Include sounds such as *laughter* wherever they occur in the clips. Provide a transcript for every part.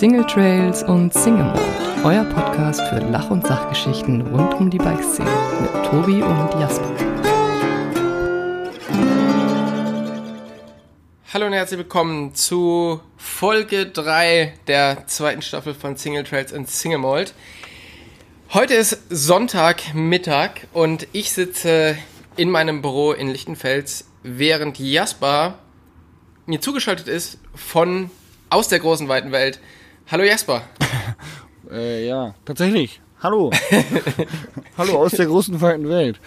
Single Trails und Single Mode, euer Podcast für Lach- und Sachgeschichten rund um die Bikeszene mit Tobi und Jasper. Hallo und herzlich willkommen zu Folge 3 der zweiten Staffel von Single Trails und Single Mold. Heute ist Sonntagmittag und ich sitze in meinem Büro in Lichtenfels, während Jasper mir zugeschaltet ist von aus der großen weiten Welt. Hallo Jasper. *laughs* Äh, ja, tatsächlich. Hallo. *laughs* Hallo aus der großen weiten Welt.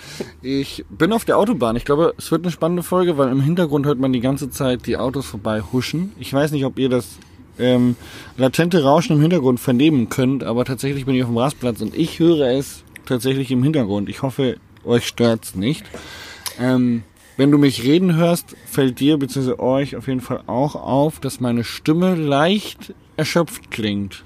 Ich bin auf der Autobahn. Ich glaube, es wird eine spannende Folge, weil im Hintergrund hört man die ganze Zeit die Autos vorbei huschen. Ich weiß nicht, ob ihr das ähm, latente Rauschen im Hintergrund vernehmen könnt, aber tatsächlich bin ich auf dem Rastplatz und ich höre es tatsächlich im Hintergrund. Ich hoffe, euch stört's nicht. Ähm, wenn du mich reden hörst, fällt dir bzw. euch auf jeden Fall auch auf, dass meine Stimme leicht erschöpft klingt.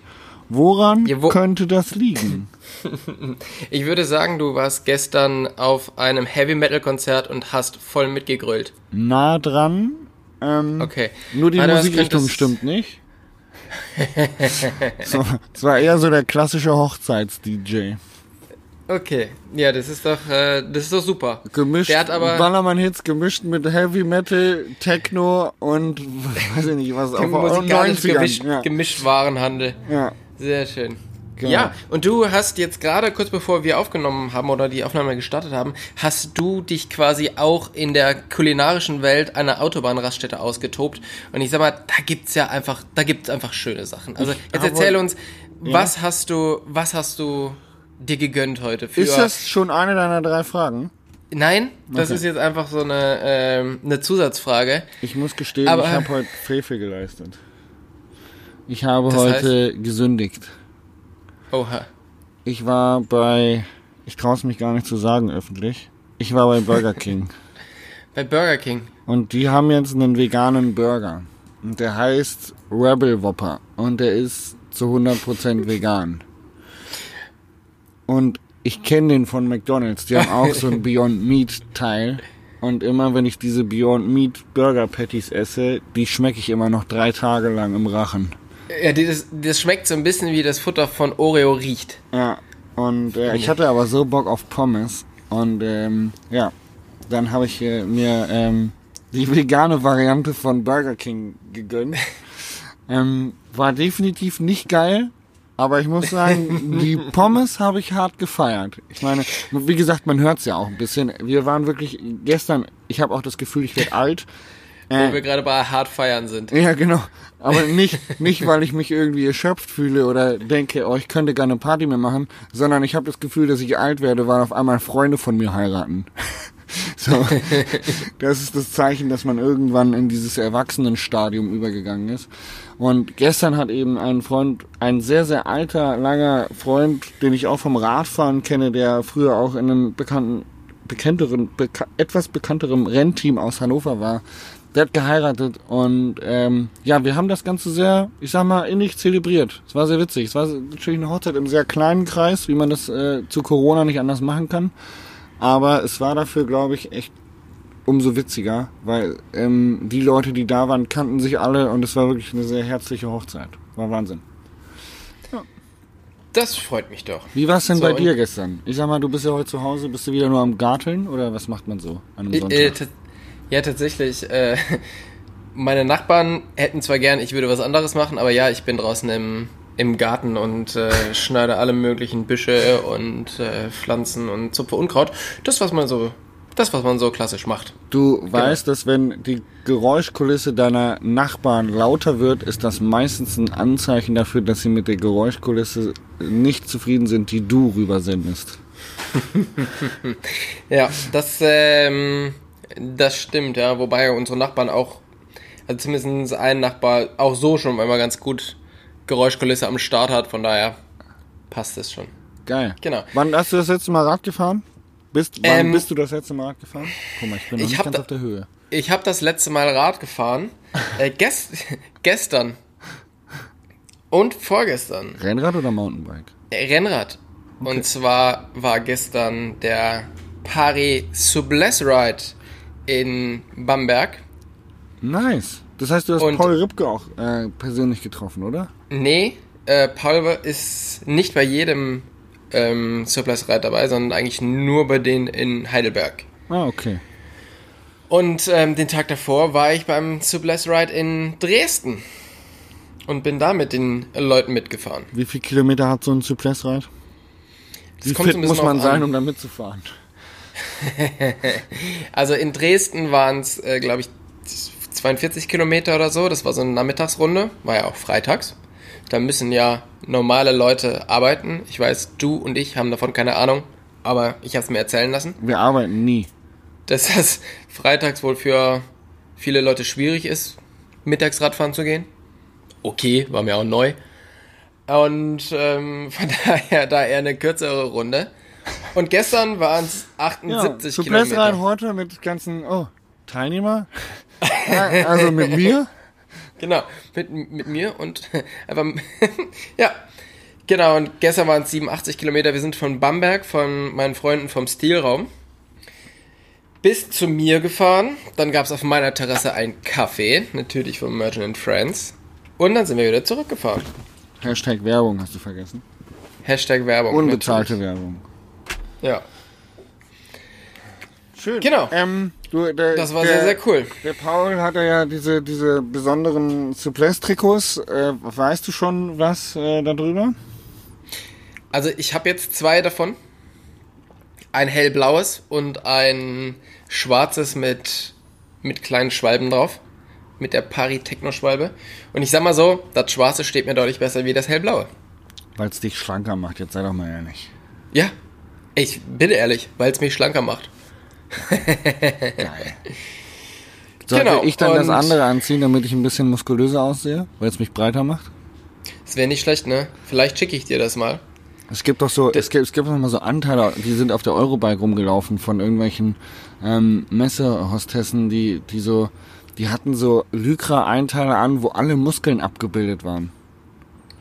Woran Ja, wo- könnte das liegen? *laughs* Ich würde sagen, du warst gestern auf einem Heavy Metal Konzert und hast voll mitgegrölt. Nah dran. Ähm, Okay. Nur die was Musikrichtung stimmt nicht. *laughs* so, es war eher so der klassische Hochzeits-DJ. Okay. Ja, das ist doch, äh, das ist doch super. Gemischt, Der hat aber Ballermann-Hits gemischt mit Heavy Metal, Techno und *laughs* weiß ich nicht was. Auf musikalisch 90ern. gemischt, Ja. gemischt Warenhandel. ja. Sehr schön. Genau. Ja, und du hast jetzt gerade kurz bevor wir aufgenommen haben oder die Aufnahme gestartet haben, hast du dich quasi auch in der kulinarischen Welt einer Autobahnraststätte ausgetobt. Und ich sag mal, da gibt's ja einfach, da gibt's einfach schöne Sachen. Also jetzt erzähl uns, was hast du, was hast du dir gegönnt heute für? Ist das schon eine deiner drei Fragen? Nein, das Okay. ist jetzt einfach so eine, ähm, eine Zusatzfrage. Ich muss gestehen, Aber- ich habe heute Frevel geleistet. Ich habe heute gesündigt. Oha. Ich war bei, ich traue es mich gar nicht zu sagen öffentlich, ich war bei Burger *laughs* King. Bei Burger King. Und die haben jetzt einen veganen Burger. Und der heißt Rebel Whopper. Und der ist zu 100% vegan. Und ich kenne den von McDonald's. Die haben auch so einen *laughs* Beyond Meat Teil. Und immer wenn ich diese Beyond Meat Burger Patties esse, die schmecke ich immer noch drei Tage lang im Rachen. Ja, das, das schmeckt so ein bisschen wie das Futter von Oreo riecht. Ja. Und äh, ich hatte aber so Bock auf Pommes. Und ähm, ja, dann habe ich äh, mir ähm, die vegane Variante von Burger King gegönnt. *laughs* ähm, war definitiv nicht geil. Aber ich muss sagen, die Pommes habe ich hart gefeiert. Ich meine, wie gesagt, man hört's ja auch ein bisschen. Wir waren wirklich gestern, ich habe auch das Gefühl, ich werde alt. Wo Äh, wir gerade bei hart feiern sind. ja, genau. Aber nicht, nicht, weil ich mich irgendwie erschöpft fühle oder denke, oh, ich könnte gerne Party mehr machen, sondern ich habe das Gefühl, dass ich alt werde, weil auf einmal Freunde von mir heiraten. *laughs* So, das ist das Zeichen, dass man irgendwann in dieses Erwachsenenstadium übergegangen ist. Und gestern hat eben ein Freund, ein sehr, sehr alter, langer Freund, den ich auch vom Radfahren kenne, der früher auch in einem bekannten, bekannteren, beka etwas bekannterem Rennteam aus Hannover war, der hat geheiratet und ähm, ja, wir haben das Ganze sehr, ich sag mal, innig zelebriert. Es war sehr witzig. Es war natürlich eine Hochzeit im sehr kleinen Kreis, wie man das äh, zu Corona nicht anders machen kann. Aber es war dafür, glaube ich, echt umso witziger, weil ähm, die Leute, die da waren, kannten sich alle und es war wirklich eine sehr herzliche Hochzeit. War Wahnsinn. Das freut mich doch. Wie war es denn So, bei dir gestern? Ich sag mal, du bist ja heute zu Hause, bist du wieder nur am Garteln oder was macht man so an einem Äh, Sonntag? äh, ja, tatsächlich. Äh, *laughs* meine Nachbarn hätten zwar gern, ich würde was anderes machen, aber ja, ich bin draußen im, im Garten und äh, schneide alle möglichen Büsche und äh, Pflanzen und zupfe Unkraut. Das, was man so, das, was man so klassisch macht. Du weißt, dass wenn die Geräuschkulisse deiner Nachbarn lauter wird, ist das meistens ein Anzeichen dafür, dass sie mit der Geräuschkulisse nicht zufrieden sind, die du rübersendest. *laughs* Ja, das, ähm, das stimmt, ja. Wobei unsere Nachbarn auch, also zumindest ein Nachbar auch so schon einmal ganz gut Geräuschkulisse am Start hat, von daher passt es schon. Geil. Genau. Wann hast du das letzte Mal Rad gefahren? Bist, wann Ähm, bist du das letzte Mal Rad gefahren? Guck mal, ich bin noch ich nicht ganz da- auf der Höhe. Ich habe das letzte Mal Rad gefahren. *laughs* Äh, gest gestern. Und vorgestern. Rennrad oder Mountainbike? Äh, Rennrad. Und zwar war gestern der Paris Souplesse Ride in Bamberg. Nice. Das heißt, du hast Und- Paul Ripke auch äh, persönlich getroffen, oder? Nee, äh, Paul ist nicht bei jedem ähm, Surplus Ride dabei, sondern eigentlich nur bei denen in Heidelberg. Ah, okay. Und ähm, den Tag davor war ich beim Surplus Ride in Dresden und bin da mit den Leuten mitgefahren. Wie viel Kilometer hat so ein Suppress-Ride? Wie kommt fit muss man sein, an. um da mitzufahren? *laughs* Also in Dresden waren es, äh, glaube ich, 42 Kilometer oder so. Das war so eine Nachmittagsrunde, war ja auch freitags. Da müssen ja normale Leute arbeiten. Ich weiß, du und ich haben davon keine Ahnung, aber ich habe es mir erzählen lassen, Wir arbeiten nie. dass das freitags wohl für viele Leute schwierig ist, Mittagsradfahren zu gehen. Okay, war mir auch neu. Und ähm, *laughs* von daher da eher eine kürzere Runde. Und gestern waren es 78 Suppress-Ride Kilometer. heute mit ganzen, oh, Teilnehmer? *laughs* Ja, also mit mir? Genau, mit, mit mir und *laughs* einfach, *laughs* ja, genau, und gestern waren es 87 Kilometer. Wir sind von Bamberg, von meinen Freunden vom Stilraum, bis zu mir gefahren. Dann gab es auf meiner Terrasse einen Kaffee, natürlich von Merchant and Friends. Und dann sind wir wieder zurückgefahren. Hashtag Werbung hast du vergessen. Hashtag Werbung. Unbezahlte natürlich. Werbung. Ja, Schön. Genau. Ähm, du, der, das war der, sehr, sehr cool. Der Paul hatte ja diese, diese besonderen Suppress-Trikots. Äh, weißt du schon was äh, darüber? Also ich habe jetzt zwei davon. Ein hellblaues und ein schwarzes mit, mit kleinen Schwalben drauf. Mit der Pari-Techno-Schwalbe. Und ich sag mal so, das schwarze steht mir deutlich besser wie das hellblaue. Weil es dich schlanker macht, jetzt sei doch mal ehrlich. Ja, ich bin ehrlich, weil es mich schlanker macht. *laughs* Geil. Sollte Genau, ich dann das andere anziehen, damit ich ein bisschen muskulöser aussehe, weil es mich breiter macht? Das wäre nicht schlecht, ne? Vielleicht schicke ich dir das mal. Es gibt doch so, es gibt, es gibt noch mal so Anteile, die sind auf der Eurobike rumgelaufen von irgendwelchen ähm, Messehostessen, die, die so, die hatten so Lycra-Einteile an, wo alle Muskeln abgebildet waren.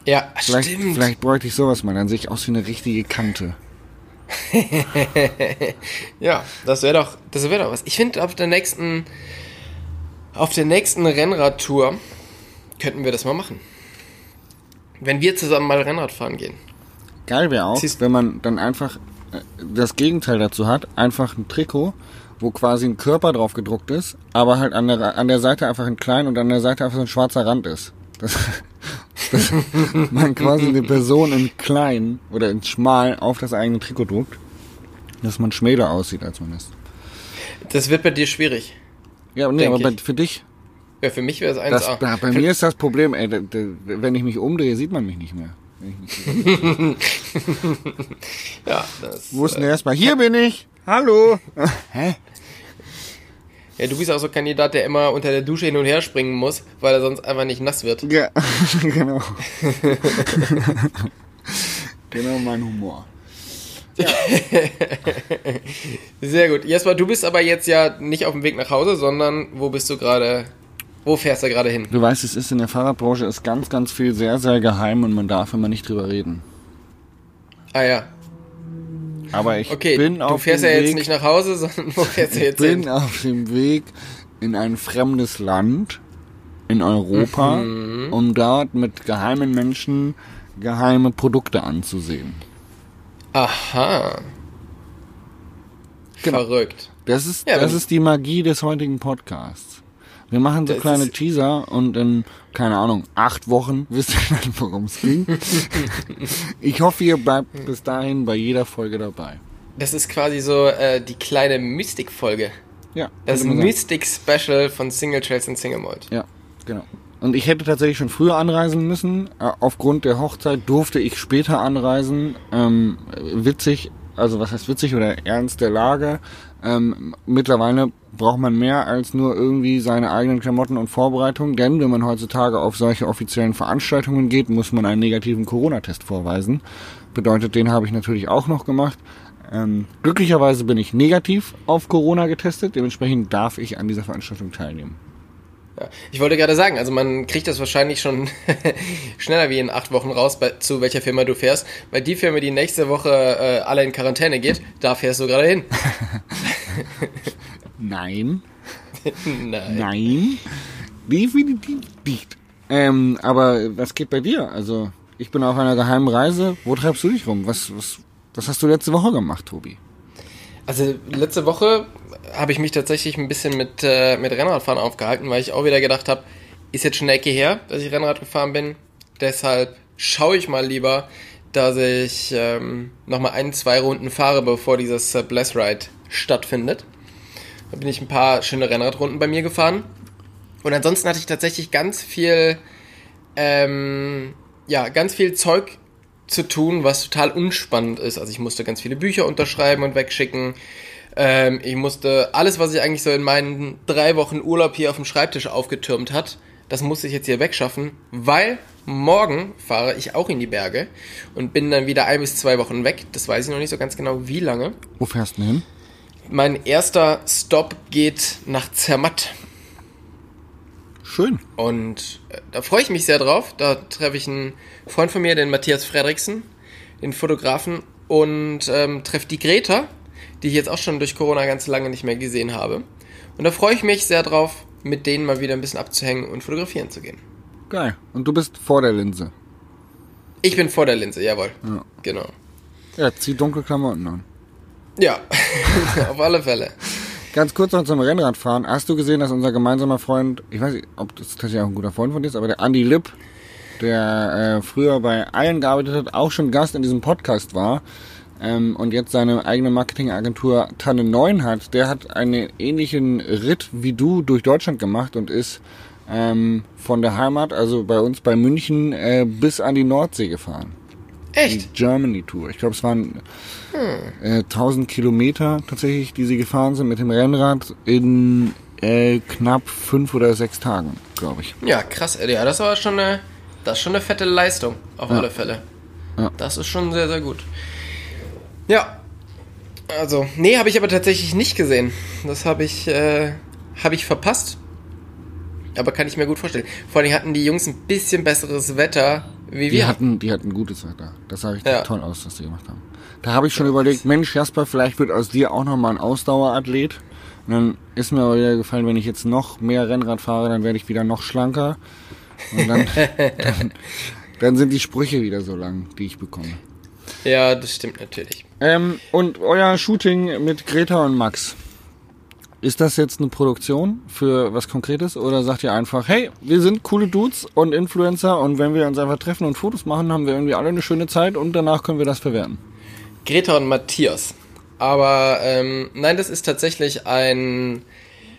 Ja, Vielleicht, stimmt. vielleicht bräuchte ich sowas mal, dann sehe ich aus wie eine richtige Kante. *laughs* Ja, das wäre doch, das wäre doch was. Ich finde, auf der nächsten, auf der nächsten Rennradtour könnten wir das mal machen. Wenn wir zusammen mal Rennrad fahren gehen. Geil wäre auch, Siehst- wenn man dann einfach äh, das Gegenteil dazu hat, einfach ein Trikot, wo quasi ein Körper drauf gedruckt ist, aber halt an der, an der Seite einfach ein klein und an der Seite einfach so ein schwarzer Rand ist. Das, *laughs* *laughs* man quasi eine Person in klein oder in schmal auf das eigene Trikot druckt, dass man schmäler aussieht, als man ist. Das wird bei dir schwierig. Ja, nee, aber bei, für dich, Ja, für mich wäre es 1A. das, bei bei mir ist das Problem, ey, da, da, wenn ich mich umdrehe, sieht man mich nicht mehr. *laughs* Ja, das, Wo ist denn der erstmal? Hier bin ich! Hallo! *laughs* Hä? Ja, du bist auch so ein Kandidat, der immer unter der Dusche hin und her springen muss, weil er sonst einfach nicht nass wird. Ja, *laughs* genau. *laughs* genau mein Humor. *laughs* Sehr gut. Jesper, du bist aber jetzt ja nicht auf dem Weg nach Hause, sondern wo bist du gerade, wo fährst du gerade hin? Du weißt, es ist in der Fahrradbranche ist ganz, ganz viel sehr, sehr geheim und man darf immer nicht drüber reden. Ah ja, Aber ich okay. bin du auf fährst dem ja jetzt Weg, nicht nach Hause, *laughs* sondern wo fährst du ich jetzt bin hin? auf dem Weg in ein fremdes Land in Europa, Mhm. um dort mit geheimen Menschen geheime Produkte anzusehen. Aha. Genau. Verrückt. Das ist, Ja, das ist die Magie des heutigen Podcasts. Wir machen so kleine Teaser und in, keine Ahnung, acht Wochen *laughs* wisst ihr dann, worum es ging. *laughs* ich hoffe, ihr bleibt bis dahin bei jeder Folge dabei. Das ist quasi so äh, die kleine Mystik-Folge. Ja, Das. Mystik-Special von Single Trails und Single Mold. Ja, genau. Und ich hätte tatsächlich schon früher anreisen müssen. Äh, Aufgrund der Hochzeit durfte ich später anreisen. Ähm, witzig, also was heißt witzig oder ernst der Lage. Ähm, mittlerweile braucht man mehr als nur irgendwie seine eigenen Klamotten und Vorbereitungen, denn wenn man heutzutage auf solche offiziellen Veranstaltungen geht, muss man einen negativen Corona-Test vorweisen. Bedeutet, den habe ich natürlich auch noch gemacht. Ähm, glücklicherweise bin ich negativ auf Corona getestet, dementsprechend darf ich an dieser Veranstaltung teilnehmen. Ja. Ich wollte gerade sagen, also man kriegt das wahrscheinlich schon *laughs* schneller wie in acht Wochen raus, bei, zu welcher Firma du fährst. Weil die Firma, die nächste Woche äh, alle in Quarantäne geht, da fährst du gerade hin. *laughs* Nein. *laughs* Nein. Nein. definitiv dicht. Ähm, aber was geht bei dir? Also, ich bin auf einer geheimen Reise. Wo treibst du dich rum? Was, was, was hast du letzte Woche gemacht, Tobi? Also letzte Woche habe ich mich tatsächlich ein bisschen mit, äh, mit Rennradfahren aufgehalten, weil ich auch wieder gedacht habe, ist jetzt schon eine Ecke her, dass ich Rennrad gefahren bin. Deshalb schaue ich mal lieber, dass ich ähm, nochmal ein, zwei Runden fahre, bevor dieses äh, Bless Ride stattfindet. Da bin ich ein paar schöne Rennradrunden bei mir gefahren. Und ansonsten hatte ich tatsächlich ganz viel, ähm, ja, ganz viel Zeug zu tun, was total unspannend ist. Also ich musste ganz viele Bücher unterschreiben und wegschicken. Ähm, ich musste alles, was ich eigentlich so in meinen drei Wochen Urlaub hier auf dem Schreibtisch aufgetürmt hat, das musste ich jetzt hier wegschaffen, weil morgen fahre ich auch in die Berge und bin dann wieder ein bis zwei Wochen weg. Das weiß ich noch nicht so ganz genau, wie lange. Wo fährst du hin? Mein erster Stop geht nach Zermatt. Schön. Und äh, da freue ich mich sehr drauf. Da treffe ich einen Freund von mir, den Matthias Fredriksen, den Fotografen, und ähm, treffe die Greta, die ich jetzt auch schon durch Corona ganz lange nicht mehr gesehen habe. Und da freue ich mich sehr drauf, mit denen mal wieder ein bisschen abzuhängen und fotografieren zu gehen. Geil. Und du bist vor der Linse. Ich bin vor der Linse, jawohl. Ja. Genau. Ja, zieh dunkle Klamotten an. Ja, *laughs* auf alle Fälle. Ganz kurz noch zum Rennradfahren. Hast du gesehen, dass unser gemeinsamer Freund, ich weiß nicht, ob das tatsächlich auch ein guter Freund von dir ist, aber der Andy Lipp, der äh, früher bei Allen gearbeitet hat, auch schon Gast in diesem Podcast war ähm, und jetzt seine eigene Marketingagentur Tanne 9 hat, der hat einen ähnlichen Ritt wie du durch Deutschland gemacht und ist ähm, von der Heimat, also bei uns bei München, äh, bis an die Nordsee gefahren. Die Echt? Germany Tour. Ich glaube, es waren äh, 1000 Kilometer tatsächlich, die sie gefahren sind mit dem Rennrad in äh, knapp fünf oder sechs Tagen, glaube ich. Ja, krass. Ja, das war schon eine, das ist schon eine fette Leistung, auf Ja. alle Fälle. Ja. Das ist schon sehr, sehr gut. Ja. Also, nee, habe ich aber tatsächlich nicht gesehen. Das habe ich, äh, habe ich verpasst. Aber kann ich mir gut vorstellen. Vor allem hatten die Jungs ein bisschen besseres Wetter wie Die wir. hatten, die hatten gutes Wetter. Das sah richtig Ja. toll aus, was die gemacht haben. Da habe ich schon überlegt, Mensch, Jasper, vielleicht wird aus dir auch nochmal ein Ausdauerathlet. Und dann ist mir aber wieder gefallen, wenn ich jetzt noch mehr Rennrad fahre, dann werde ich wieder noch schlanker. Und dann, *laughs* dann, dann sind die Sprüche wieder so lang, die ich bekomme. Ja, das stimmt natürlich. Ähm, und euer Shooting mit Greta und Max. Ist das jetzt eine Produktion für was Konkretes oder sagt ihr einfach, hey, wir sind coole Dudes und Influencer und wenn wir uns einfach treffen und Fotos machen, haben wir irgendwie alle eine schöne Zeit und danach können wir das verwerten? Greta und Matthias. Aber ähm, nein, das ist tatsächlich ein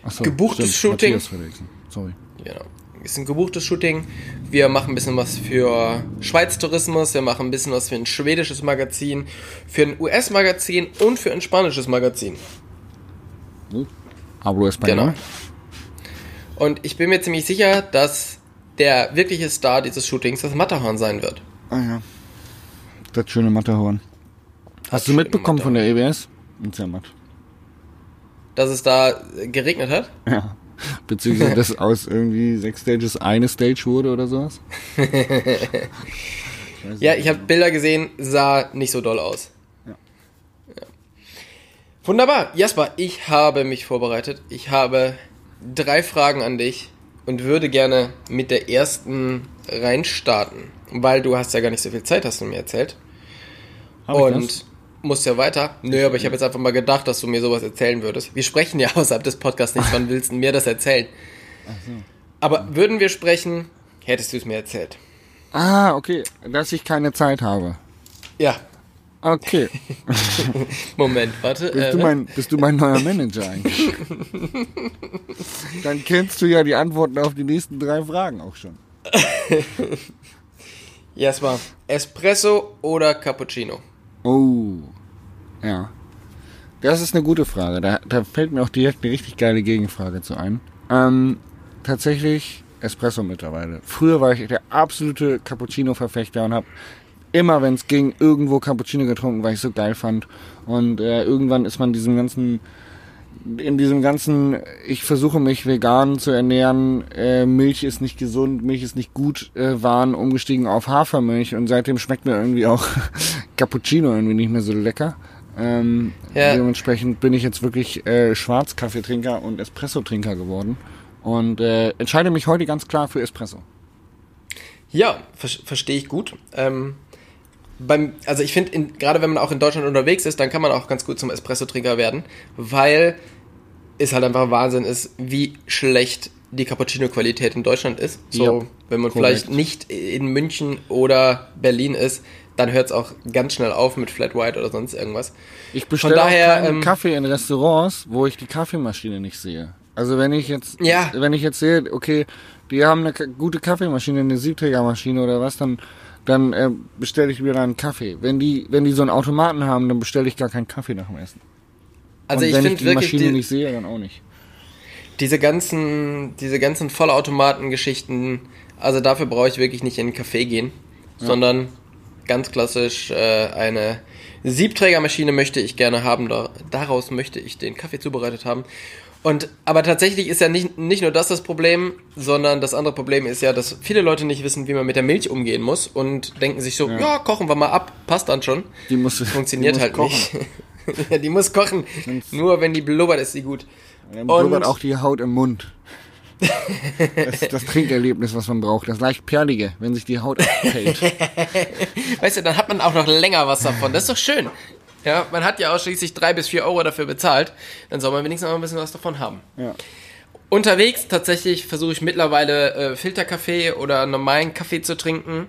so, Gebuchtes stimmt, Shooting. Matthias. Sorry. Genau. Ist ein gebuchtes Shooting. Wir machen ein bisschen was für Schweiz Tourismus, wir machen ein bisschen was für ein schwedisches Magazin, für ein US-Magazin und für ein spanisches Magazin. Hablo Español. Genau. Und ich bin mir ziemlich sicher, dass der wirkliche Star dieses Shootings das Matterhorn sein wird. Ah ja. Das schöne Matterhorn. Hast du mitbekommen von der EBS? In Zermatt. Dass es da geregnet hat? Ja. Beziehungsweise, dass aus irgendwie sechs Stages eine Stage wurde oder sowas. *laughs* Ja, ich habe Bilder gesehen, sah nicht so doll aus. Ja. Ja. Wunderbar. Jasper, ich habe mich vorbereitet. Ich habe drei Fragen an dich und würde gerne mit der ersten reinstarten. Weil du hast ja gar nicht so viel Zeit, hast du mir erzählt. Hab ich und? Musst ja weiter. Nö, aber ich habe jetzt einfach mal gedacht, dass du mir sowas erzählen würdest. Wir sprechen ja *laughs* außerhalb des Podcasts nicht. Wann willst du mir das erzählen? Aber würden wir sprechen, hättest du es mir erzählt. Ah, okay. Dass ich keine Zeit habe. Ja. Okay. *laughs* Moment, warte. Bist, äh, du mein, bist du mein neuer Manager eigentlich? *laughs* Dann kennst du ja die Antworten auf die nächsten drei Fragen auch schon. Jasper, Espresso oder Cappuccino? Oh. Ja. Das ist eine gute Frage. Da, da fällt mir auch direkt eine richtig geile Gegenfrage zu ein. Ähm, tatsächlich Espresso mittlerweile. Früher war ich der absolute Cappuccino-Verfechter und habe immer, wenn es ging, irgendwo Cappuccino getrunken, weil ich so geil fand. Und äh, irgendwann ist man diesem ganzen in diesem ganzen, ich versuche mich vegan zu ernähren, äh, Milch ist nicht gesund, Milch ist nicht gut, äh, waren umgestiegen auf Hafermilch und seitdem schmeckt mir irgendwie auch *laughs* Cappuccino irgendwie nicht mehr so lecker. Ähm, Ja. Dementsprechend bin ich jetzt wirklich äh, Schwarzkaffeetrinker und Espresso-Trinker geworden. Und äh, entscheide mich heute ganz klar für Espresso. Ja, ver verstehe ich gut. Ähm, beim, also ich finde, gerade wenn man auch in Deutschland unterwegs ist, dann kann man auch ganz gut zum Espresso-Trinker werden, weil es halt einfach Wahnsinn ist, wie schlecht die Cappuccino-Qualität in Deutschland ist. So, Ja, wenn man korrekt. vielleicht nicht in München oder Berlin ist, dann hört es auch ganz schnell auf mit Flat White oder sonst irgendwas. Ich bestelle daher, auch ähm, Kaffee in Restaurants, wo ich die Kaffeemaschine nicht sehe. Also wenn ich jetzt, Ja. wenn ich jetzt sehe, okay, die haben eine gute Kaffeemaschine, eine Siebträgermaschine oder was, dann, dann äh, bestelle ich mir da einen Kaffee. Wenn die, wenn die so einen Automaten haben, dann bestelle ich gar keinen Kaffee nach dem Essen. Also Und ich wenn ich finde die wirklich Maschine die, nicht sehe, dann auch nicht. diese ganzen, diese ganzen Vollautomaten-Geschichten, also dafür brauche ich wirklich nicht in einen Café gehen, sondern ganz klassisch äh, eine Siebträgermaschine möchte ich gerne haben. Da, daraus möchte ich den Kaffee zubereitet haben. Und aber tatsächlich ist ja nicht, nicht nur das das Problem, sondern das andere Problem ist ja, dass viele Leute nicht wissen, wie man mit der Milch umgehen muss und denken sich so, ja, kochen wir mal ab, passt dann schon. Die muss, Funktioniert die muss halt kochen. nicht. *laughs* ja, die muss kochen. Nur wenn die blubbert, ist sie gut. Dann Und- blubbert auch die Haut im Mund. Das ist das Trinkerlebnis, was man braucht. Das leicht perlige, wenn sich die Haut abfällt. *laughs* Weißt du, dann hat man auch noch länger was davon. Das ist doch schön. Ja, man hat ja auch schließlich drei bis vier Euro dafür bezahlt. Dann soll man wenigstens auch ein bisschen was davon haben. Ja. Unterwegs tatsächlich versuche ich mittlerweile äh, Filterkaffee oder normalen Kaffee zu trinken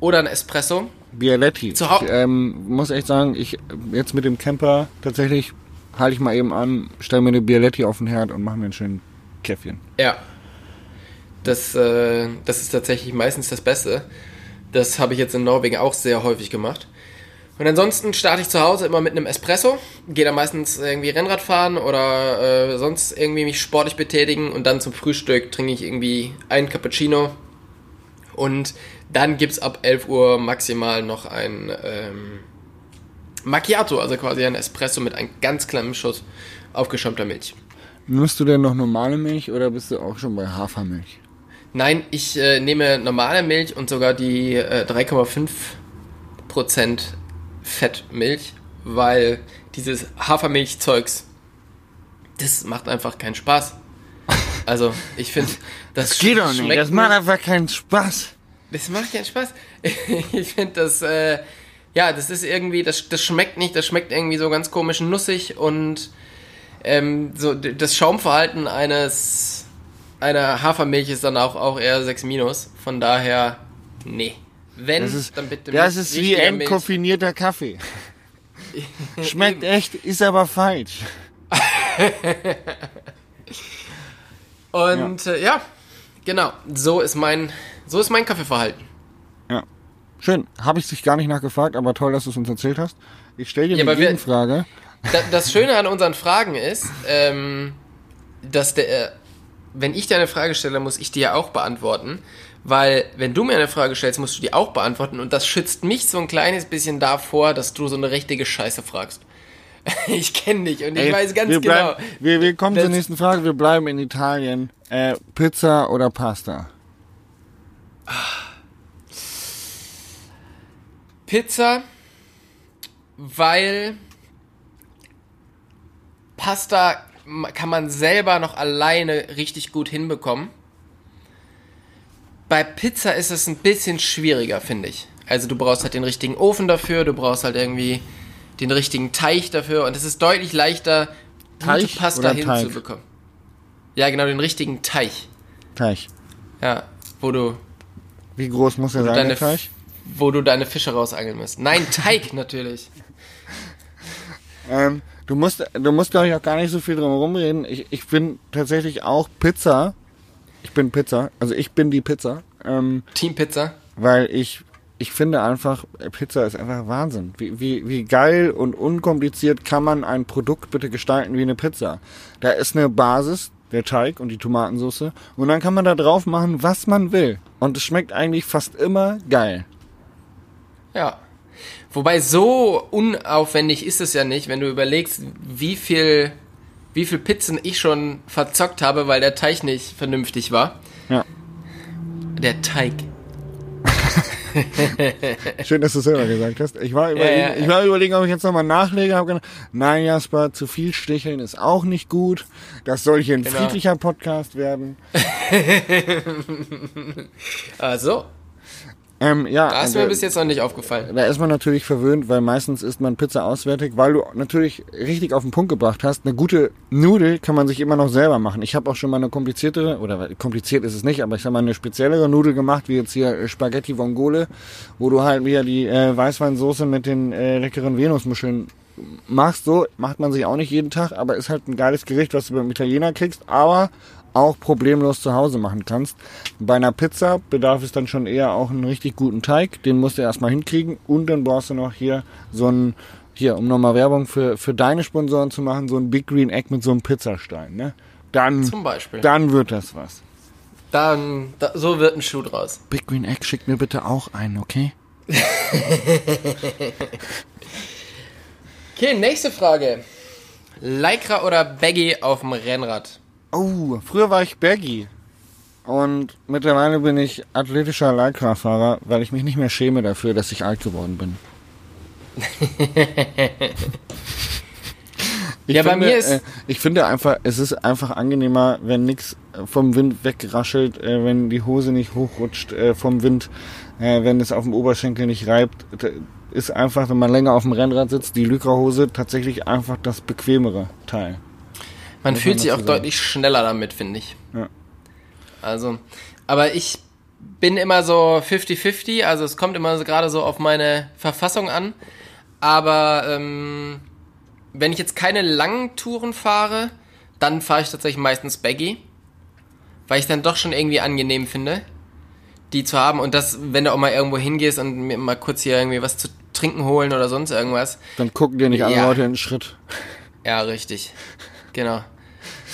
oder ein Espresso. Bialetti. Zu ich, ähm, muss echt sagen, ich jetzt mit dem Camper tatsächlich halte ich mal eben an, stelle mir eine Bialetti auf den Herd und mache mir einen schönen Käffchen. Ja. Das, äh, das ist tatsächlich meistens das Beste. Das habe ich jetzt in Norwegen auch sehr häufig gemacht. Und ansonsten starte ich zu Hause immer mit einem Espresso, gehe dann meistens irgendwie Rennrad fahren oder äh, sonst irgendwie mich sportlich betätigen und dann zum Frühstück trinke ich irgendwie einen Cappuccino und dann gibt's ab 11 Uhr maximal noch ein ähm, Macchiato, also quasi ein Espresso mit einem ganz kleinen Schuss aufgeschäumter Milch. Nimmst du denn noch normale Milch oder bist du auch schon bei Hafermilch? Nein, ich äh, nehme normale Milch und sogar die äh, 3,5% Fettmilch, weil dieses Hafermilchzeugs, das macht einfach keinen Spaß. *laughs* Also, ich finde, das, Geht doch nicht, das macht einfach keinen Spaß. Das macht keinen Spaß. *laughs* Ich finde das, äh, ja, das ist irgendwie, das, das schmeckt nicht, das schmeckt irgendwie so ganz komisch nussig und ähm, so das Schaumverhalten eines einer Hafermilch ist dann auch, auch eher 6 minus. Von daher, nee. Wenn, Das ist, dann bitte das ist wie entkoffinierter Kaffee. *laughs* Schmeckt echt, ist aber falsch. *laughs* Und ja. Äh, ja, genau. So ist mein, so ist mein Kaffeeverhalten. Ja. Schön. Habe ich dich gar nicht nachgefragt, aber toll, dass du es uns erzählt hast. Ich stelle dir Ja, eine wir- Gegenfrage. Da, das Schöne an unseren Fragen ist, ähm, dass der, äh, wenn ich dir eine Frage stelle, muss ich die ja auch beantworten. Weil, wenn du mir eine Frage stellst, musst du die auch beantworten. Und das schützt mich so ein kleines bisschen davor, dass du so eine richtige Scheiße fragst. *laughs* Ich kenne dich und ich Ey, weiß ganz wir genau. bleiben, Wir, wir kommen zur nächsten Frage. Wir bleiben in Italien. Äh, Pizza oder Pasta? Pizza, weil Pasta kann man selber noch alleine richtig gut hinbekommen. Bei Pizza ist es ein bisschen schwieriger, finde ich. Also du brauchst halt den richtigen Ofen dafür, du brauchst halt irgendwie den richtigen Teig dafür und es ist deutlich leichter, Teig gute Pasta hinzubekommen. Ja, genau, den richtigen Teig. Teig. Ja, wo du Wie groß muss er sein, deine, der Teig? wo du deine Fische rausangeln musst. Nein, Teig *laughs* natürlich. Ähm, du musst, du musst glaube ich auch gar nicht so viel drum herum reden. Ich, ich bin tatsächlich auch Pizza. Ich bin Pizza. Also ich bin die Pizza. Ähm, Team Pizza. weil ich, ich finde einfach, Pizza ist einfach Wahnsinn. Wie, wie, wie geil und unkompliziert kann man ein Produkt bitte gestalten wie eine Pizza? Da ist eine Basis, der Teig und die Tomatensauce. Und dann kann man da drauf machen, was man will. Und es schmeckt eigentlich fast immer geil. Ja. Wobei so unaufwendig ist es ja nicht, wenn du überlegst, wie viel, wie viel Pizzen ich schon verzockt habe, weil der Teig nicht vernünftig war. Ja. Der Teig. *laughs* Schön, dass du es selber gesagt hast. Ich war überlegen, ja, ja. ich war überlegen ob ich jetzt nochmal nachlege. Hab gedacht, nein, Jasper, zu viel sticheln ist auch nicht gut. Das soll hier ein Genau. friedlicher Podcast werden. *laughs* Also, Ähm, ja, da ist also, mir bis jetzt noch nicht aufgefallen. da ist man natürlich verwöhnt, weil meistens isst man Pizza auswärtig, weil du natürlich richtig auf den Punkt gebracht hast. Eine gute Nudel kann man sich immer noch selber machen. Ich habe auch schon mal eine komplizierte, oder kompliziert ist es nicht, aber ich habe mal eine speziellere Nudel gemacht, wie jetzt hier äh, Spaghetti Vongole, wo du halt wieder die äh, Weißweinsoße mit den äh, leckeren Venusmuscheln machst. So macht man sich auch nicht jeden Tag, aber ist halt ein geiles Gericht, was du beim Italiener kriegst, aber auch problemlos zu Hause machen kannst. Bei einer Pizza bedarf es dann schon eher auch einen richtig guten Teig. Den musst du erstmal hinkriegen. Und dann brauchst du noch hier so ein, hier, um nochmal Werbung für, für deine Sponsoren zu machen, so ein Big Green Egg mit so einem Pizzastein, ne? Dann, Zum Beispiel. dann wird das was. Dann, da, so wird ein Schuh draus. Big Green Egg schickt mir bitte auch einen, okay? *laughs* Okay, nächste Frage. Lycra oder Baggy auf dem Rennrad? Oh, früher war ich Baggy. Und mittlerweile bin ich athletischer Lycra-Fahrer, weil ich mich nicht mehr schäme dafür, dass ich alt geworden bin. *laughs* Ich Ja, bei finde, mir ist- Äh, ich finde einfach, es ist einfach angenehmer, wenn nichts vom Wind wegraschelt, äh, wenn die Hose nicht hochrutscht äh, vom Wind, äh, wenn es auf dem Oberschenkel nicht reibt. Ist einfach, wenn man länger auf dem Rennrad sitzt, die Lycra-Hose tatsächlich einfach das bequemere Teil. Man fühlt sich auch sagen. deutlich schneller damit, finde ich. Ja. Also, aber ich bin immer so 50-50, also es kommt immer so gerade so auf meine Verfassung an. Aber ähm, wenn ich jetzt keine langen Touren fahre, dann fahre ich tatsächlich meistens Baggy. Weil ich dann doch schon irgendwie angenehm finde, die zu haben. Und das, wenn du auch mal irgendwo hingehst und mir mal kurz hier irgendwie was zu trinken holen oder sonst irgendwas. Dann gucken dir nicht alle Ja. Leute in den Schritt. Ja, richtig. Genau.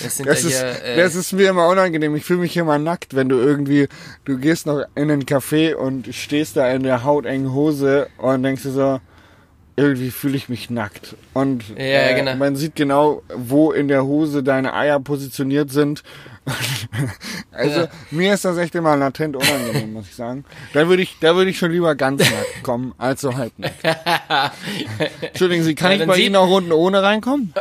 Das Das ja ist, hier, äh, das ist mir immer unangenehm. Ich fühle mich immer nackt, wenn du irgendwie, du gehst noch in einen Café und stehst da in der hautengen Hose und denkst dir so, irgendwie fühle ich mich nackt. Und Ja, äh, genau. man sieht genau, wo in der Hose deine Eier positioniert sind. *laughs* also Ja. mir ist das echt immer latent unangenehm, muss ich sagen. Da würde ich, da würde ich schon lieber ganz *laughs* nackt kommen, als so halb nackt. *laughs* Entschuldigen Sie, kann Ja, ich bei Ihnen auch unten ohne reinkommen?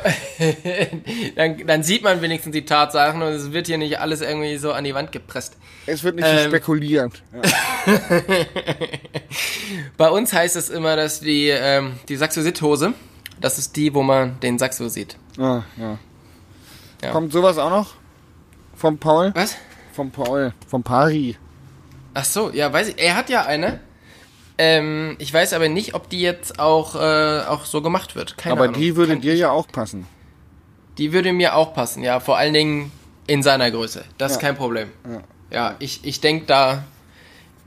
dann, dann sieht man wenigstens die Tatsachen und es wird hier nicht alles irgendwie so an die Wand gepresst. Es wird nicht so Ähm. spekuliert. Ja. Bei uns heißt es immer, dass die, ähm, die Saxosit-Hose, das ist die, wo man den Saxo sieht. Ah. Ja. Kommt sowas auch noch? Vom Paul? Was? Vom Paul. Vom Pari. Ach so, ja, weiß ich. Er hat ja eine. Ähm, ich weiß aber nicht, ob die jetzt auch, äh, auch so gemacht wird. Keine Aber Ahnung. die würde Kann- dir ja auch passen. Die würde mir auch passen, ja. Vor allen Dingen in seiner Größe. Das ist Ja. kein Problem. Ja. Ja, ich, ich denke da,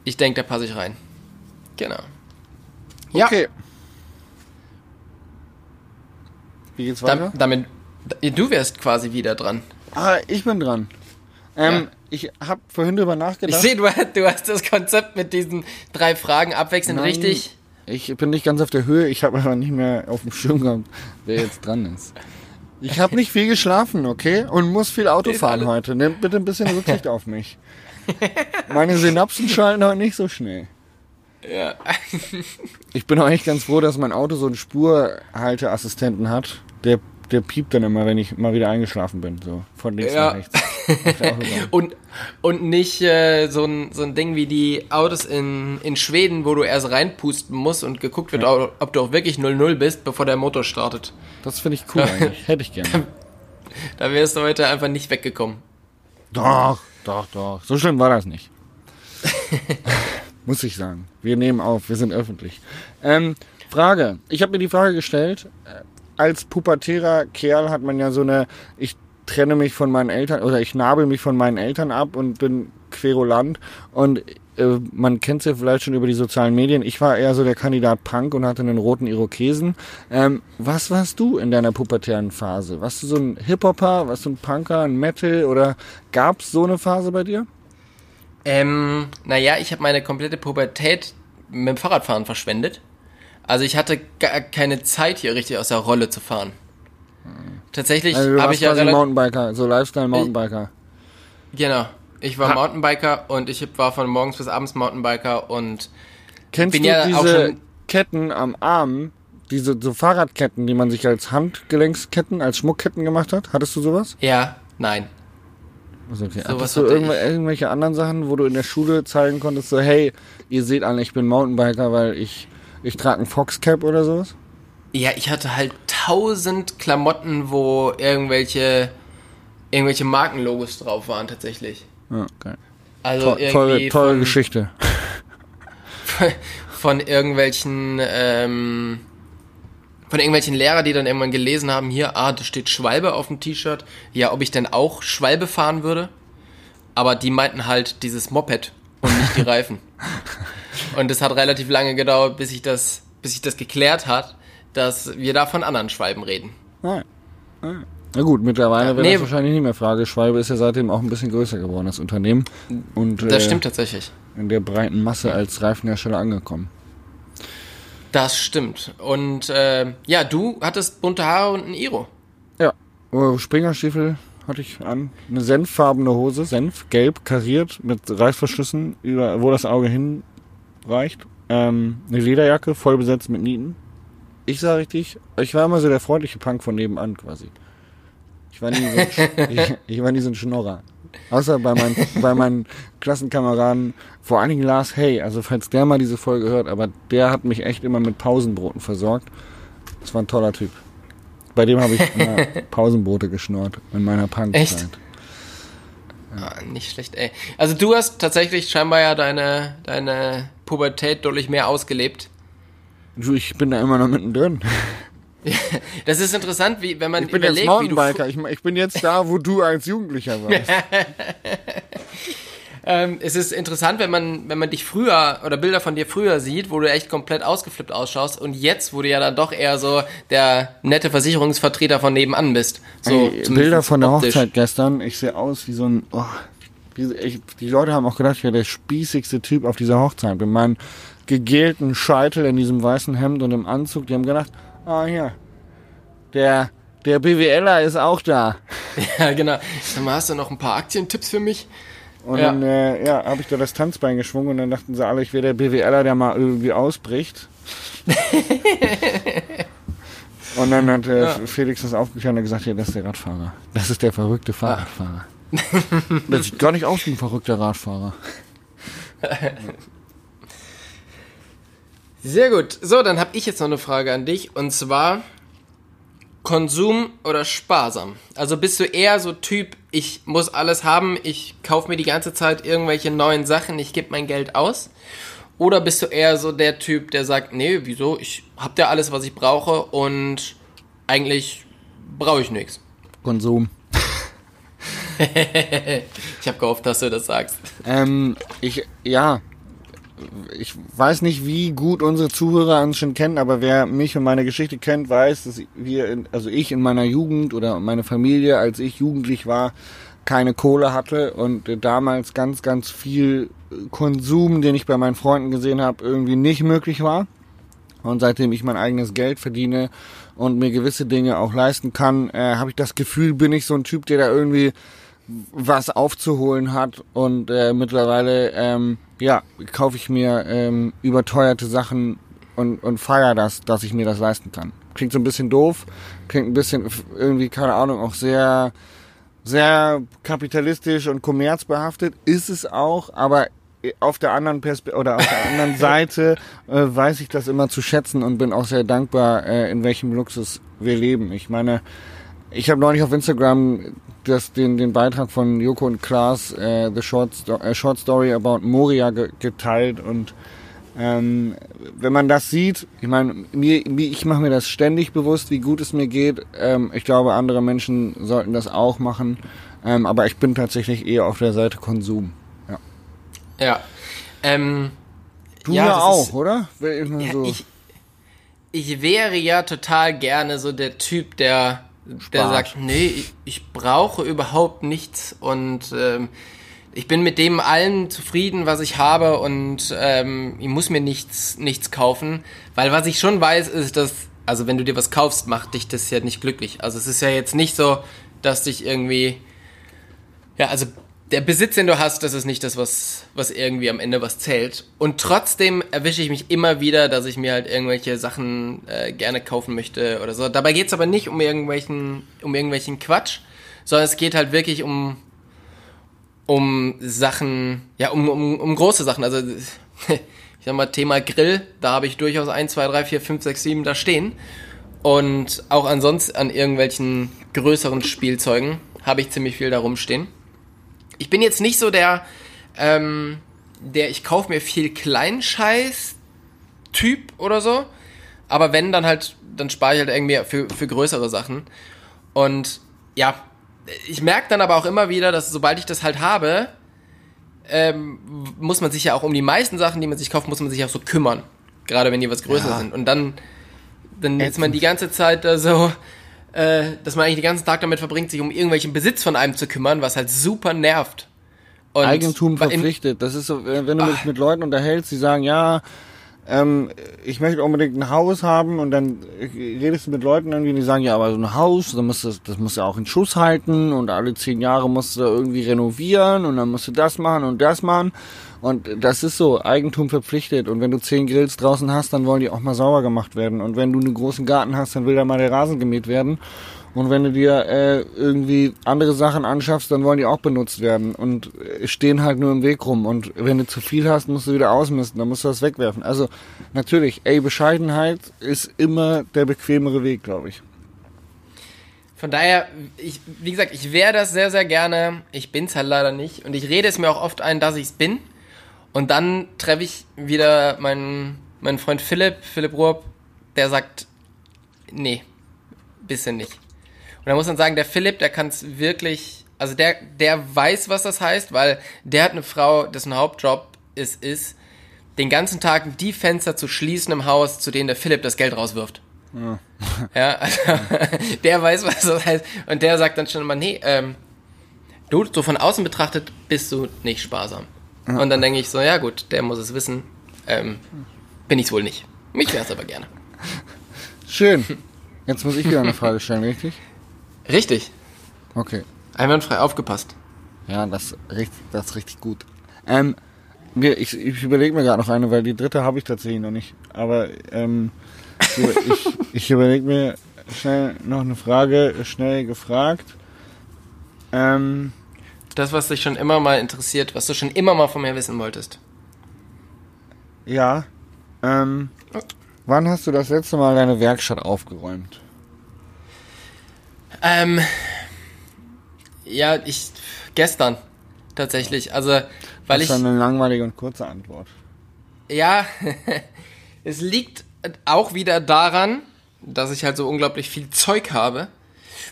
ich denke, da passe ich rein. Genau. Ja. Okay. Wie geht's weiter? damit, du wärst quasi wieder dran. Ah, ich bin dran. Ähm, Ja. Ich habe vorhin drüber Ich nachgedacht. sehe, du, hast- du hast das Konzept mit diesen drei Fragen abwechselnd Nein, richtig. Ich bin nicht ganz auf der Höhe. Ich habe aber nicht mehr auf dem Schirm gehabt, wer jetzt dran ist. Ich habe nicht viel geschlafen, okay? Und muss viel Auto fahren heute. Nehmt bitte ein bisschen Rücksicht *laughs* auf mich. Meine Synapsen schalten heute nicht so schnell. Ja. Ich bin auch echt ganz froh, dass mein Auto so einen Spurhalteassistenten hat. Der, der piept dann immer, wenn ich mal wieder eingeschlafen bin. So von links Ja. nach rechts. *laughs* Und, und nicht äh, so, ein, so ein Ding wie die Autos in, in Schweden, wo du erst reinpusten musst und geguckt wird, ob, ob du auch wirklich 0-0 bist, bevor der Motor startet. Das finde ich cool eigentlich. Hätte ich gerne. *laughs* Da wärst du heute einfach nicht weggekommen. Doch, doch, doch. So schlimm war das nicht. *laughs* Muss ich sagen. Wir nehmen auf, wir sind öffentlich. Ähm, Frage. Ich habe mir die Frage gestellt. Als pubertärer Kerl hat man ja so eine, ich trenne mich von meinen Eltern oder ich nabel mich von meinen Eltern ab und bin querulant. Und äh, man kennt ja vielleicht schon über die sozialen Medien. Ich war eher so der Kandidat Punk und hatte einen roten Irokesen. Ähm, was warst du in deiner pubertären Phase? Warst du so ein Hip-Hopper, warst du ein Punker, ein Metal oder gab's so eine Phase bei dir? Ähm, naja, ich habe meine komplette Pubertät mit dem Fahrradfahren verschwendet. Also ich hatte gar keine Zeit hier richtig aus der Rolle zu fahren. Tatsächlich Also habe ich ja quasi relativ... Mountainbiker, so Lifestyle-Mountainbiker. Genau. Ich war Ha- Mountainbiker und ich war von morgens bis abends Mountainbiker und Kennst bin du ja diese Ketten am Arm? Diese so Fahrradketten, die man sich als Handgelenksketten, als Schmuckketten gemacht hat? Hattest du sowas? Ja, nein. Also okay. Sowas Hattest du irgendw irgendwelche anderen Sachen, wo du in der Schule zeigen konntest, so hey, ihr seht alle, ich bin Mountainbiker, weil ich, ich trage ein Foxcap oder sowas? Ja, ich hatte halt tausend Klamotten, wo irgendwelche, irgendwelche Markenlogos drauf waren tatsächlich. Ja, geil. Also To tolle, tolle von, Geschichte. *laughs* von irgendwelchen, ähm, von irgendwelchen Lehrer, die dann irgendwann gelesen haben, hier, ah, da steht Schwalbe auf dem T-Shirt. Ja, ob ich denn auch Schwalbe fahren würde? Aber die meinten halt dieses Moped und nicht die *laughs* Reifen. Und es hat relativ lange gedauert, bis ich das, bis sich das geklärt hat, dass wir da von anderen Schwalben reden. Nein. Nein. Na gut, mittlerweile Ja, wäre nee. das wahrscheinlich nicht mehr Frage. Schwalbe ist ja seitdem auch ein bisschen größer geworden, das Unternehmen. Und Das äh, stimmt tatsächlich. in der breiten Masse als Reifenhersteller angekommen. Das stimmt. Und äh, ja, du hattest bunte Haare und ein Iro. Ja, oh, Springerstiefel hatte ich an. Eine senffarbene Hose, Senf, gelb, kariert, mit Reißverschlüssen, über, wo das Auge hinreicht. Ähm, eine Lederjacke, voll besetzt mit Nieten. Ich sag richtig, ich war immer so der freundliche Punk von nebenan quasi. Ich war nie so, ein- *laughs* ich, ich war nie so ein Schnorrer. Außer bei meinen, bei meinen Klassenkameraden, vor allen Dingen Lars Hay, also falls der mal diese Folge hört, aber der hat mich echt immer mit Pausenbroten versorgt. Das war ein toller Typ. Bei dem habe ich immer *laughs* Pausenbrote geschnurrt in meiner Punkzeit. Echt? Ah, nicht schlecht, ey. Also du hast tatsächlich scheinbar ja deine, deine Pubertät deutlich mehr ausgelebt. Du, ich bin da immer noch mittendrin. *laughs* Das ist interessant, wie wenn man Ich bin jetzt überlegt, wie du Mountainbiker. Ich, ich bin jetzt da, wo du als Jugendlicher warst. *laughs* Ähm, es ist interessant, wenn man, wenn man dich früher oder Bilder von dir früher sieht, wo du echt komplett ausgeflippt ausschaust und jetzt, wo du ja dann doch eher so der nette Versicherungsvertreter von nebenan bist. So, Ey, Bilder von der optisch. Hochzeit gestern. Ich sehe aus wie so ein. Oh, die Leute haben auch gedacht, ich wäre der spießigste Typ auf dieser Hochzeit. Mit meinem gegelten Scheitel in diesem weißen Hemd und im Anzug. Die haben gedacht, ah hier, der, der BWLer ist auch da. *laughs* Ja, genau. Mal, hast du noch ein paar Aktientipps für mich? Und Ja. dann äh, ja, habe ich da das Tanzbein geschwungen und dann dachten sie alle, ich wäre der BWLer, der mal irgendwie ausbricht. *laughs* und dann hat äh, Ja. Felix das aufgeklärt und gesagt, ja, das ist der Radfahrer. Das ist der verrückte Fahrradfahrer. Das sieht gar nicht aus wie ein verrückter Radfahrer. Sehr gut. So, dann habe ich jetzt noch eine Frage an dich und zwar Konsum oder sparsam? Also bist du eher so Typ, ich muss alles haben, ich kaufe mir die ganze Zeit irgendwelche neuen Sachen, ich gebe mein Geld aus? Oder bist du eher so der Typ, der sagt, nee, wieso, ich hab ja alles, was ich brauche und eigentlich brauche ich nichts. Konsum. Ich habe gehofft, dass du das sagst. Ähm, ich, ja, ich weiß nicht, wie gut unsere Zuhörer uns schon kennen, aber wer mich und meine Geschichte kennt, weiß, dass wir, in, also ich in meiner Jugend oder meine Familie, als ich jugendlich war, keine Kohle hatte und damals ganz, ganz viel Konsum, den ich bei meinen Freunden gesehen habe, irgendwie nicht möglich war. Und seitdem ich mein eigenes Geld verdiene und mir gewisse Dinge auch leisten kann, äh, habe ich das Gefühl, bin ich so ein Typ, der da irgendwie was aufzuholen hat und äh, mittlerweile ähm, ja kaufe ich mir ähm, überteuerte Sachen und und feier das, dass ich mir das leisten kann. Klingt so ein bisschen doof, klingt ein bisschen irgendwie keine Ahnung auch sehr sehr kapitalistisch und kommerzbehaftet ist es auch, aber auf der anderen Perspe oder auf der *laughs* anderen Seite äh, weiß ich das immer zu schätzen und bin auch sehr dankbar, äh, in welchem Luxus wir leben. Ich meine, ich habe neulich auf Instagram das, den, den Beitrag von Joko und Klaas, äh, The Short, Sto äh, Short Story About Moria ge geteilt und ähm, wenn man das sieht, ich meine, mir, ich mache mir das ständig bewusst, wie gut es mir geht. Ähm, ich glaube, andere Menschen sollten das auch machen, ähm, aber ich bin tatsächlich eher auf der Seite Konsum. Ja. Ja. Ähm, Du Ja, ja, auch, ist- oder? Ja, so. ich, ich wäre ja total gerne so der Typ, der, der Spart. sagt, nee, ich, ich brauche überhaupt nichts und ähm, ich bin mit dem allen zufrieden, was ich habe und ähm, ich muss mir nichts, nichts kaufen, weil was ich schon weiß, ist, dass, also wenn du dir was kaufst, macht dich das ja nicht glücklich. Also es ist ja jetzt nicht so, dass dich irgendwie, ja, also der Besitz, den du hast, das ist nicht das, was, was irgendwie am Ende was zählt. Und trotzdem erwische ich mich immer wieder, dass ich mir halt irgendwelche Sachen äh, gerne kaufen möchte oder so. Dabei geht's aber nicht um irgendwelchen, um irgendwelchen Quatsch, sondern es geht halt wirklich um, um Sachen, ja, um, um, um große Sachen. Also, *laughs* ich sag mal, Thema Grill, da habe ich durchaus 1, 2, 3, 4, 5, 6, 7 da stehen. Und auch ansonsten an irgendwelchen größeren Spielzeugen habe ich ziemlich viel da rumstehen. Ich bin jetzt nicht so der, ähm, der ich kaufe mir viel Kleinscheiß-Typ oder so. Aber wenn, dann halt, dann spare ich halt irgendwie für, für größere Sachen. Und ja, ich merke dann aber auch immer wieder, dass sobald ich das halt habe, ähm, muss man sich ja auch um die meisten Sachen, die man sich kauft, muss man sich auch so kümmern. Gerade wenn die was größer Ja. sind. Und dann, dann ist man die ganze Zeit da so, äh, dass man eigentlich den ganzen Tag damit verbringt, sich um irgendwelchen Besitz von einem zu kümmern, was halt super nervt. Und Eigentum verpflichtet. Das ist so, wenn du Ah. dich mit Leuten unterhältst, die sagen, ja, ähm, ich möchte unbedingt ein Haus haben und dann redest du mit Leuten irgendwie, die sagen, ja, aber so ein Haus, da musst du, das musst du auch in Schuss halten und alle zehn Jahre musst du irgendwie renovieren und dann musst du das machen und das machen. Und das ist so, Eigentum verpflichtet. Und wenn du zehn Grills draußen hast, dann wollen die auch mal sauber gemacht werden. Und wenn du einen großen Garten hast, dann will da mal der Rasen gemäht werden. Und wenn du dir äh, irgendwie andere Sachen anschaffst, dann wollen die auch benutzt werden und äh, stehen halt nur im Weg rum. Und wenn du zu viel hast, musst du wieder ausmisten, dann musst du das wegwerfen. Also natürlich, ey, Bescheidenheit ist immer der bequemere Weg, glaube ich. Von daher, ich, wie gesagt, ich wäre das sehr, sehr gerne. Ich bin's halt leider nicht. Und ich rede es mir auch oft ein, dass ich's bin. Und dann treffe ich wieder meinen, meinen Freund Philipp, Philipp Ruhr, der sagt, nee, bisschen nicht. Und da muss man sagen, der Philipp, der kann's wirklich, also der, der weiß, was das heißt, weil der hat eine Frau, dessen Hauptjob es ist, den ganzen Tag die Fenster zu schließen im Haus, zu denen der Philipp das Geld rauswirft. Ja, also, *laughs* der weiß, was das heißt. Und der sagt dann schon immer, nee, ähm, du, so von außen betrachtet bist du nicht sparsam. Und dann denke ich so, ja gut, der muss es wissen. Ähm, bin ich's wohl nicht. Mich wär's aber gerne. Schön. Jetzt muss ich wieder eine Frage stellen, richtig? Richtig. Okay. Einwandfrei aufgepasst. Ja, das, das ist richtig gut. Ähm, ich, ich überlege mir gerade noch eine, weil die dritte habe ich tatsächlich noch nicht. Aber ähm, ich, *laughs* ich, ich überlege mir schnell noch eine Frage, schnell gefragt. Ähm, Das, was dich schon immer mal interessiert, was du schon immer mal von mir wissen wolltest. ja. Ähm, wann hast du das letzte Mal deine Werkstatt aufgeräumt? Ähm, ja, ich, gestern, tatsächlich. Also, weil das ich, ist eine langweilige und kurze Antwort. ja, *laughs* es liegt auch wieder daran, dass ich halt so unglaublich viel Zeug habe.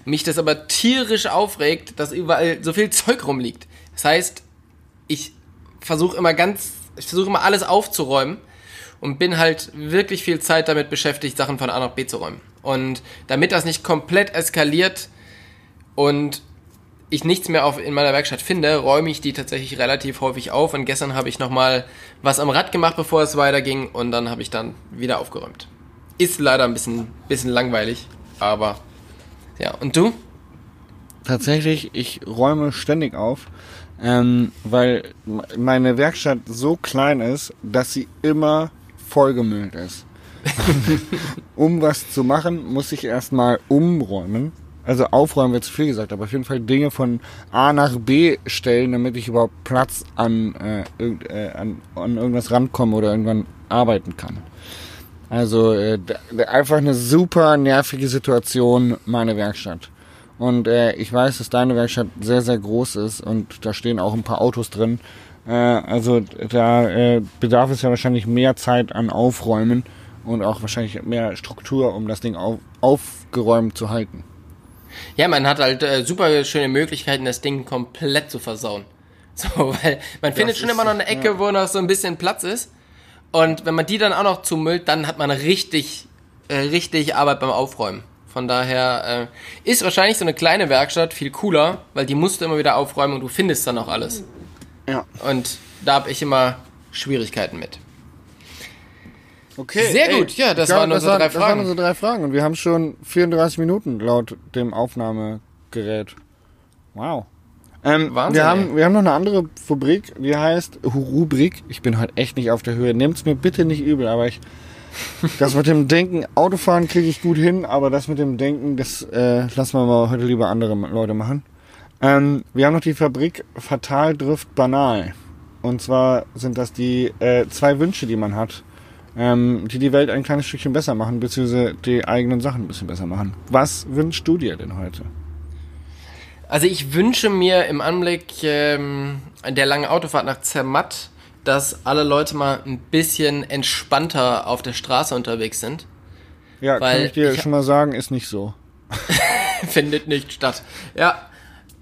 Mich das aber tierisch aufregt, dass überall so viel Zeug rumliegt. Das heißt, ich versuche immer ganz, ich versuche immer alles aufzuräumen und bin halt wirklich viel Zeit damit beschäftigt, Sachen von A nach B zu räumen. Und damit das nicht komplett eskaliert und ich nichts mehr auf, in meiner Werkstatt finde, räume ich die tatsächlich relativ häufig auf. Und gestern habe ich nochmal was am Rad gemacht, bevor es weiterging. Und dann habe ich dann wieder aufgeräumt. Ist leider ein bisschen, bisschen langweilig, aber ja. Und du? Tatsächlich, ich räume ständig auf, ähm, weil meine Werkstatt so klein ist, dass sie immer vollgemüllt ist. *laughs* um was zu machen, muss ich erstmal umräumen. Also aufräumen wird zu viel gesagt, aber auf jeden Fall Dinge von A nach B stellen, damit ich überhaupt Platz an, äh, irgend, äh, an, an irgendwas rankomme oder irgendwann arbeiten kann. Also äh, einfach eine super nervige Situation, meine Werkstatt. Und äh, ich weiß, dass deine Werkstatt sehr, sehr groß ist und da stehen auch ein paar Autos drin. Äh, also da äh, bedarf es ja wahrscheinlich mehr Zeit an Aufräumen und auch wahrscheinlich mehr Struktur, um das Ding auf, aufgeräumt zu halten. Ja, man hat halt äh, super schöne Möglichkeiten, das Ding komplett zu versauen. *laughs* So, weil man findet schon immer noch eine Ecke, wo noch so ein bisschen Platz ist. Und wenn man die dann auch noch zumüllt, dann hat man richtig, äh, richtig Arbeit beim Aufräumen. Von daher äh, ist wahrscheinlich so eine kleine Werkstatt viel cooler, weil die musst du immer wieder aufräumen und du findest dann auch alles. Ja. Und da habe ich immer Schwierigkeiten mit. Okay. Sehr gut, ja, das waren unsere drei Das waren Fragen. unsere drei Fragen und wir haben schon 34 Minuten laut dem Aufnahmegerät. Wow. Ähm, Wahnsinn, wir, ey. haben, wir haben noch eine andere Rubrik, die heißt Rubrik. Ich bin heute echt nicht auf der Höhe. Nehmt's mir bitte nicht übel, aber ich. Das mit dem Denken, Autofahren kriege ich gut hin, aber das mit dem Denken, das äh, lassen wir mal heute lieber andere Leute machen. Ähm, wir haben noch die Fabrik Fatal Drift Banal. Und zwar sind das die äh, zwei Wünsche, die man hat, ähm, die die Welt ein kleines Stückchen besser machen, beziehungsweise die eigenen Sachen ein bisschen besser machen. Was wünschst du dir denn heute? Also ich wünsche mir im Anblick ähm, der langen Autofahrt nach Zermatt, dass alle Leute mal ein bisschen entspannter auf der Straße unterwegs sind. Ja, Weil kann ich dir ich- schon mal sagen, ist nicht so. *laughs* Findet nicht statt. Ja.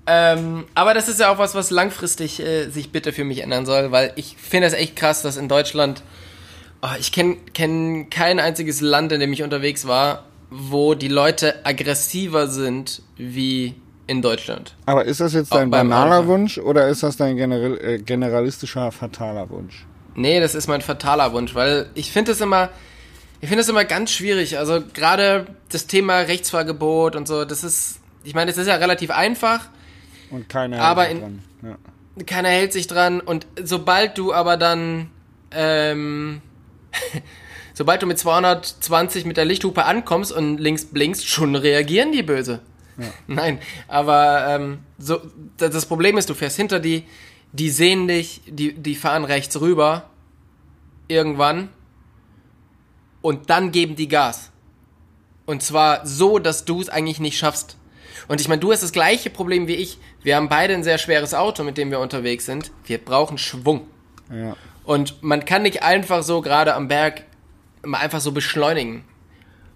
Ähm, aber das ist ja auch was, was langfristig äh, sich bitte für mich ändern soll, weil ich finde es echt krass, dass in Deutschland, oh, ich kenne kenn kein einziges Land, in dem ich unterwegs war, wo die Leute aggressiver sind wie in Deutschland. Aber ist das jetzt dein banaler. Wunsch oder ist das dein generell, äh, generalistischer, fataler Wunsch? Nee, das ist mein fataler Wunsch, weil ich finde es immer, ich finde es immer ganz schwierig. Also gerade das Thema Rechtsfahrgebot und so, das ist, ich meine, es ist ja relativ einfach. Und keiner hält sich dran. Ja. keiner hält sich dran und sobald du aber dann ähm, *laughs* sobald du mit 220 mit der Lichthupe ankommst und links blinkst, schon reagieren die böse. *laughs* Nein, aber ähm, so, das das Problem ist, du fährst hinter die, die sehen dich, die, die fahren rechts rüber irgendwann und dann geben die Gas. Und zwar so, dass du es eigentlich nicht schaffst. Und ich meine, du hast das gleiche Problem wie ich. Wir haben beide ein sehr schweres Auto, mit dem wir unterwegs sind. Wir brauchen Schwung. Ja. Und man kann nicht einfach so gerade am Berg mal einfach so beschleunigen.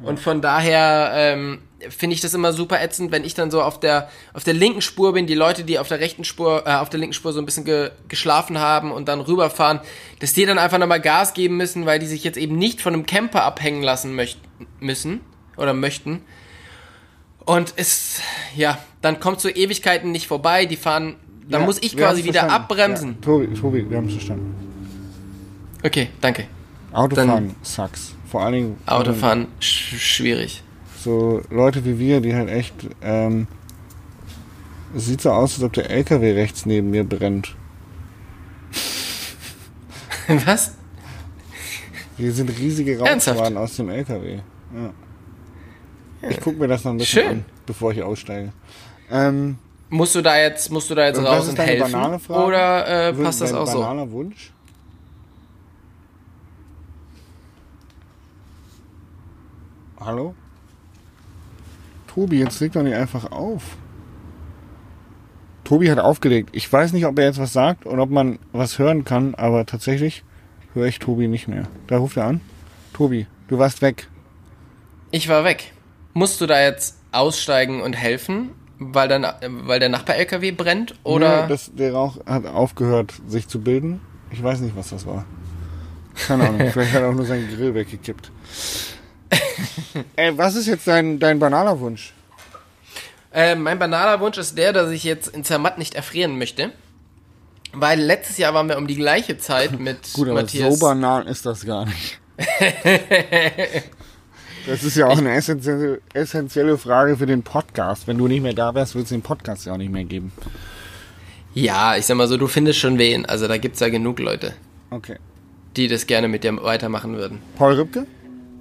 Und von daher ähm, finde ich das immer super ätzend, wenn ich dann so auf der auf der linken Spur bin, die Leute, die auf der rechten Spur, äh, auf der linken Spur so ein bisschen ge geschlafen haben und dann rüberfahren, dass die dann einfach nochmal Gas geben müssen, weil die sich jetzt eben nicht von einem Camper abhängen lassen möchten müssen oder möchten. Und es, ja, dann kommt so Ewigkeiten nicht vorbei, die fahren, dann Ja, muss ich quasi wieder verstanden. abbremsen. Ja, Tobi, Tobi, wir haben es verstanden. Okay, danke. Autofahren sucks. Vor allen Dingen Autofahren sch schwierig. so Leute wie wir, die halt echt, ähm, es sieht so aus, als ob der LKW rechts neben mir brennt. *laughs* Was? Hier sind riesige? Rauchschwaden aus dem LKW. Ja. Ich gucke mir das noch ein bisschen Schön. an, bevor ich aussteige. Ähm, Musst du da jetzt, musst du da jetzt raus und helfen? Oder äh, passt das auch so? banaler Wunsch? Hallo? Tobi, jetzt leg doch nicht einfach auf. Tobi hat aufgelegt. Ich weiß nicht, ob er jetzt was sagt und ob man was hören kann, aber tatsächlich höre ich Tobi nicht mehr. Da ruft er an. Tobi, du warst weg. Ich war weg. Musst du da jetzt aussteigen und helfen, weil, äh, weil der Nachbar-LKW brennt? Oder? Nee, das, der Rauch hat aufgehört, sich zu bilden. Ich weiß nicht, was das war. Keine Ahnung. *laughs* Vielleicht hat er auch nur seinen Grill weggekippt. *laughs* Ey, was ist jetzt dein, dein banaler Wunsch? Äh, mein banaler Wunsch ist der, dass ich jetzt in Zermatt nicht erfrieren möchte. Weil letztes Jahr waren wir um die gleiche Zeit *laughs* mit Gut, aber Matthias. so banal ist das gar nicht. *laughs* Das ist ja auch eine essentielle, essentielle Frage für den Podcast. Wenn du nicht mehr da wärst, würde es den Podcast ja auch nicht mehr geben. ja, ich sag mal so, du findest schon wen. Also da gibt's ja genug Leute, Okay. die das gerne mit dir weitermachen würden. Paul Ripke?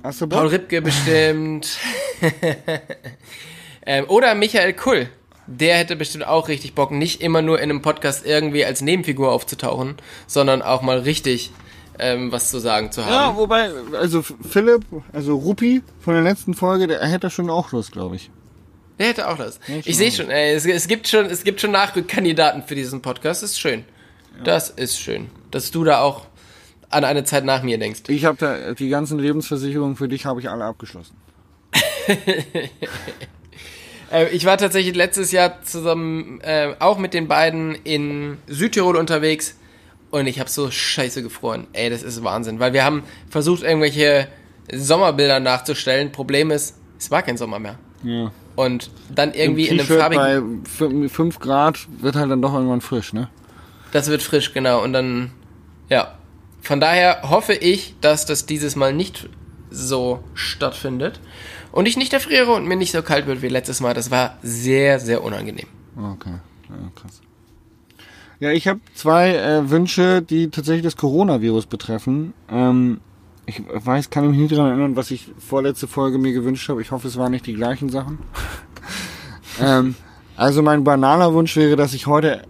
Hast du Bock? Paul Ripke bestimmt. *laughs* ähm, oder Michael Kull. Der hätte bestimmt auch richtig Bock, nicht immer nur in einem Podcast irgendwie als Nebenfigur aufzutauchen, sondern auch mal richtig ähm, was zu sagen zu ja, haben. wobei, also Philipp, also Ruppi von der letzten Folge, der hätte schon auch Lust, glaube ich. Der hätte auch das. Ja, ich ich sehe schon, ey, es, es gibt schon, es gibt schon Nachrückkandidaten für diesen Podcast. Das ist schön. Das ist schön, dass du da auch an eine Zeit nach mir denkst. Ich habe da die ganzen Lebensversicherungen für dich habe ich alle abgeschlossen. *laughs* Äh, ich war tatsächlich letztes Jahr zusammen äh, auch mit den beiden in Südtirol unterwegs und ich habe so scheiße gefroren. Ey, das ist Wahnsinn, weil wir haben versucht, irgendwelche Sommerbilder nachzustellen. Problem ist, es war kein Sommer mehr. Ja. Und dann irgendwie in einem farbigen... bei 5 Grad wird halt dann doch irgendwann frisch, ne? Das wird frisch, genau. Und dann, ja. Von daher hoffe ich, dass das dieses Mal nicht so stattfindet und ich nicht erfriere und mir nicht so kalt wird wie letztes Mal. Das war sehr, sehr unangenehm. Okay, ja, krass. Ja, ich habe zwei äh, Wünsche, die tatsächlich das Coronavirus betreffen. Ähm, ich weiß, kann mich nicht daran erinnern, was ich vorletzte Folge mir gewünscht habe. Ich hoffe, es waren nicht die gleichen Sachen. *laughs* ähm, also mein banaler Wunsch wäre, dass ich heute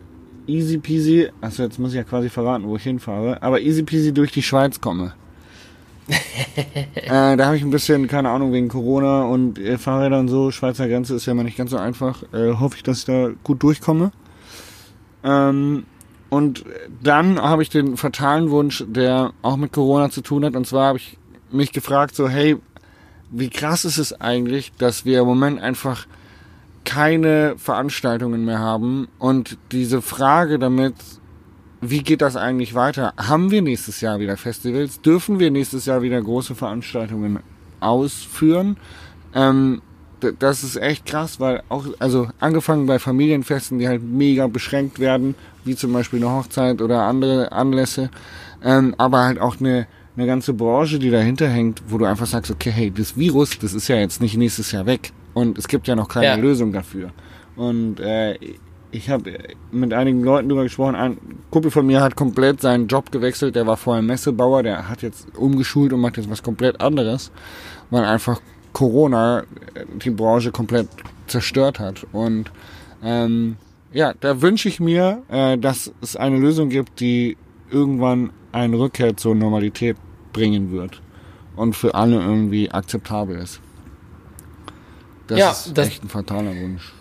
easy peasy, also jetzt muss ich ja quasi verraten, wo ich hinfahre, aber easy peasy durch die Schweiz komme. *laughs* äh, da habe ich ein bisschen, keine Ahnung, wegen Corona und äh, Fahrräder und so, Schweizer Grenze ist ja immer nicht ganz so einfach. Äh, hoffe ich, dass ich da gut durchkomme. Ähm, und dann habe ich den fatalen Wunsch, der auch mit Corona zu tun hat. Und zwar habe ich mich gefragt, so, hey, wie krass ist es eigentlich, dass wir im Moment einfach keine Veranstaltungen mehr haben und diese Frage damit, wie geht das eigentlich weiter? Haben wir nächstes Jahr wieder Festivals? Dürfen wir nächstes Jahr wieder große Veranstaltungen ausführen? Ähm, das ist echt krass, weil auch, also angefangen bei Familienfesten, die halt mega beschränkt werden, wie zum Beispiel eine Hochzeit oder andere Anlässe, ähm, aber halt auch eine, eine ganze Branche, die dahinter hängt, wo du einfach sagst, okay, hey, das Virus, das ist ja jetzt nicht nächstes Jahr weg und es gibt ja noch keine ja. Lösung dafür. Und äh, ich habe mit einigen Leuten darüber gesprochen. Ein Kumpel von mir hat komplett seinen Job gewechselt. Der war vorher Messebauer, der hat jetzt umgeschult und macht jetzt was komplett anderes, weil einfach Corona die Branche komplett zerstört hat. Und ähm, ja, da wünsche ich mir, äh, dass es eine Lösung gibt, die irgendwann eine Rückkehr zur Normalität bringen wird und für alle irgendwie akzeptabel ist. Das ja, ist das, echt ein fataler Wunsch.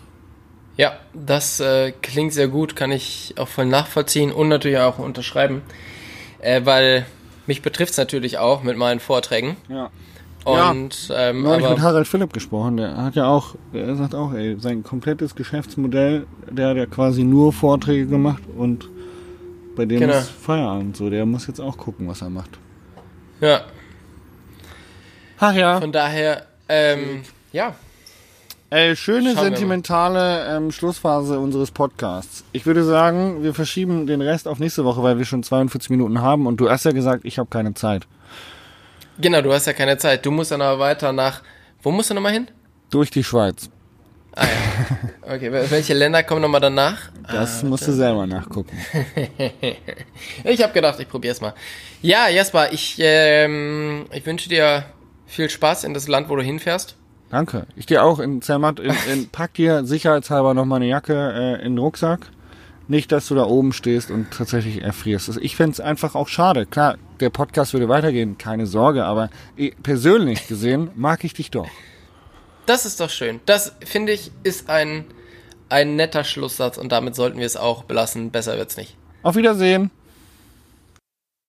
Ja, das äh, klingt sehr gut, kann ich auch voll nachvollziehen und natürlich auch unterschreiben, äh, weil mich betrifft es natürlich auch mit meinen Vorträgen. Ja. Und, ja, ähm, neulich mit Harald Philipp gesprochen, der hat ja auch, er sagt auch, ey, sein komplettes Geschäftsmodell, der hat ja quasi nur Vorträge gemacht und bei dem genau. ist Feierabend so, der muss jetzt auch gucken, was er macht. Ja. Ach ja. Von daher, ähm, ja. Ey, schöne Schauen sentimentale ähm, Schlussphase unseres Podcasts. Ich würde sagen, wir verschieben den Rest auf nächste Woche, weil wir schon 42 Minuten haben und du hast ja gesagt, ich habe keine Zeit. Genau, du hast ja keine Zeit. Du musst dann aber weiter nach. Wo musst du nochmal hin? Durch die Schweiz. Ah ja. Okay, welche Länder kommen nochmal danach? Das ah, musst du selber nachgucken. *laughs* ich habe gedacht, ich probiere es mal. Ja, Jasper, ich, ähm, ich wünsche dir viel Spaß in das Land, wo du hinfährst. Danke. Ich dir auch in Zermatt, in, *laughs* in, pack dir sicherheitshalber noch mal eine Jacke äh, in den Rucksack. Nicht, dass du da oben stehst und tatsächlich erfrierst. Also ich fände es einfach auch schade. Klar, der Podcast würde weitergehen, keine Sorge, aber persönlich gesehen mag ich dich doch. Das ist doch schön. Das, finde ich, ist ein, ein netter Schlusssatz und damit sollten wir es auch belassen. Besser wird's nicht. Auf Wiedersehen.